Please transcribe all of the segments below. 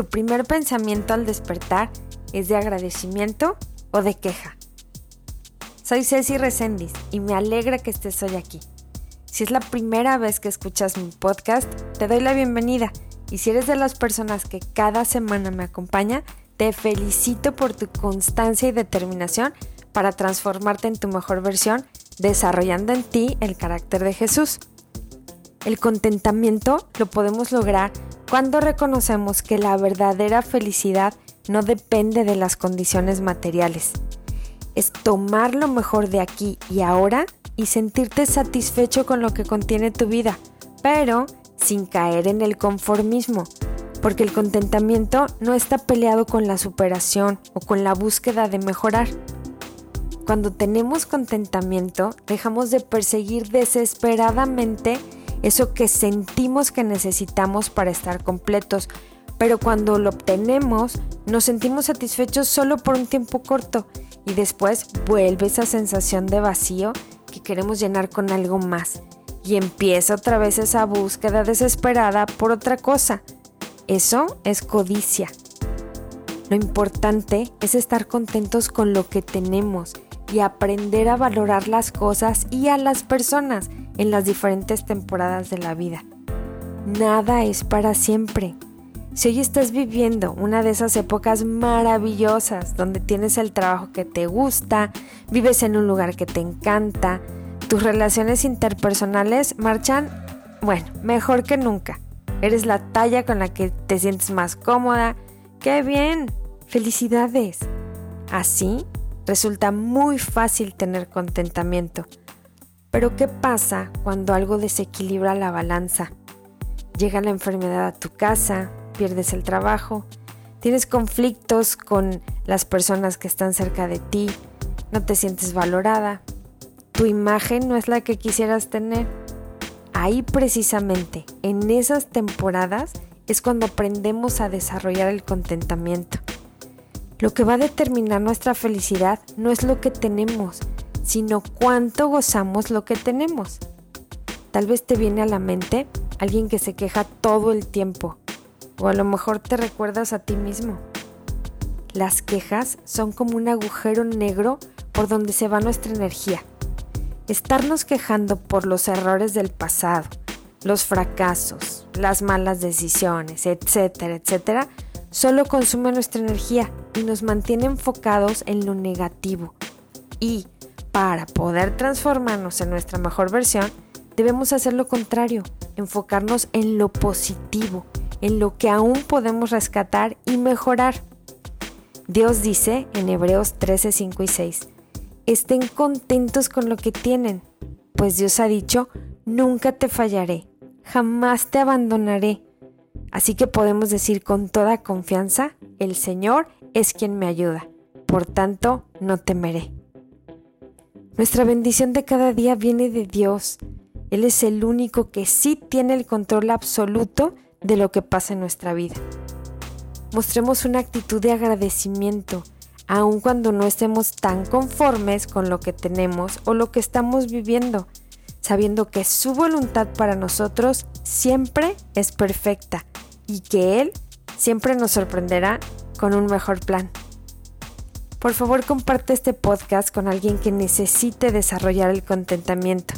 ¿Tu primer pensamiento al despertar es de agradecimiento o de queja? Soy Ceci Recendis y me alegra que estés hoy aquí. Si es la primera vez que escuchas mi podcast, te doy la bienvenida y si eres de las personas que cada semana me acompaña, te felicito por tu constancia y determinación para transformarte en tu mejor versión, desarrollando en ti el carácter de Jesús. El contentamiento lo podemos lograr cuando reconocemos que la verdadera felicidad no depende de las condiciones materiales. Es tomar lo mejor de aquí y ahora y sentirte satisfecho con lo que contiene tu vida, pero sin caer en el conformismo, porque el contentamiento no está peleado con la superación o con la búsqueda de mejorar. Cuando tenemos contentamiento, dejamos de perseguir desesperadamente eso que sentimos que necesitamos para estar completos, pero cuando lo obtenemos nos sentimos satisfechos solo por un tiempo corto y después vuelve esa sensación de vacío que queremos llenar con algo más y empieza otra vez esa búsqueda desesperada por otra cosa. Eso es codicia. Lo importante es estar contentos con lo que tenemos y aprender a valorar las cosas y a las personas en las diferentes temporadas de la vida. Nada es para siempre. Si hoy estás viviendo una de esas épocas maravillosas donde tienes el trabajo que te gusta, vives en un lugar que te encanta, tus relaciones interpersonales marchan, bueno, mejor que nunca. Eres la talla con la que te sientes más cómoda. ¡Qué bien! ¡Felicidades! Así resulta muy fácil tener contentamiento. Pero ¿qué pasa cuando algo desequilibra la balanza? Llega la enfermedad a tu casa, pierdes el trabajo, tienes conflictos con las personas que están cerca de ti, no te sientes valorada, tu imagen no es la que quisieras tener. Ahí precisamente, en esas temporadas, es cuando aprendemos a desarrollar el contentamiento. Lo que va a determinar nuestra felicidad no es lo que tenemos, sino cuánto gozamos lo que tenemos. Tal vez te viene a la mente alguien que se queja todo el tiempo, o a lo mejor te recuerdas a ti mismo. Las quejas son como un agujero negro por donde se va nuestra energía. Estarnos quejando por los errores del pasado, los fracasos, las malas decisiones, etcétera, etcétera, solo consume nuestra energía y nos mantiene enfocados en lo negativo. Y para poder transformarnos en nuestra mejor versión, debemos hacer lo contrario, enfocarnos en lo positivo, en lo que aún podemos rescatar y mejorar. Dios dice en Hebreos 13, 5 y 6, estén contentos con lo que tienen, pues Dios ha dicho, nunca te fallaré, jamás te abandonaré. Así que podemos decir con toda confianza, el Señor es quien me ayuda, por tanto no temeré. Nuestra bendición de cada día viene de Dios. Él es el único que sí tiene el control absoluto de lo que pasa en nuestra vida. Mostremos una actitud de agradecimiento, aun cuando no estemos tan conformes con lo que tenemos o lo que estamos viviendo, sabiendo que su voluntad para nosotros siempre es perfecta y que Él siempre nos sorprenderá con un mejor plan. Por favor, comparte este podcast con alguien que necesite desarrollar el contentamiento.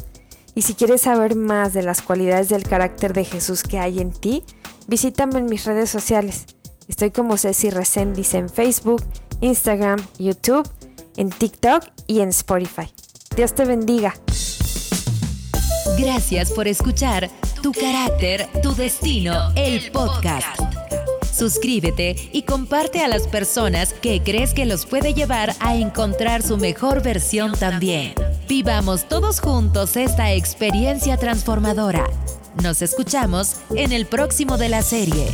Y si quieres saber más de las cualidades del carácter de Jesús que hay en ti, visítame en mis redes sociales. Estoy como Ceci Resendiz en Facebook, Instagram, YouTube, en TikTok y en Spotify. Dios te bendiga. Gracias por escuchar Tu carácter, tu destino, el podcast. Suscríbete y comparte a las personas que crees que los puede llevar a encontrar su mejor versión también. Vivamos todos juntos esta experiencia transformadora. Nos escuchamos en el próximo de la serie.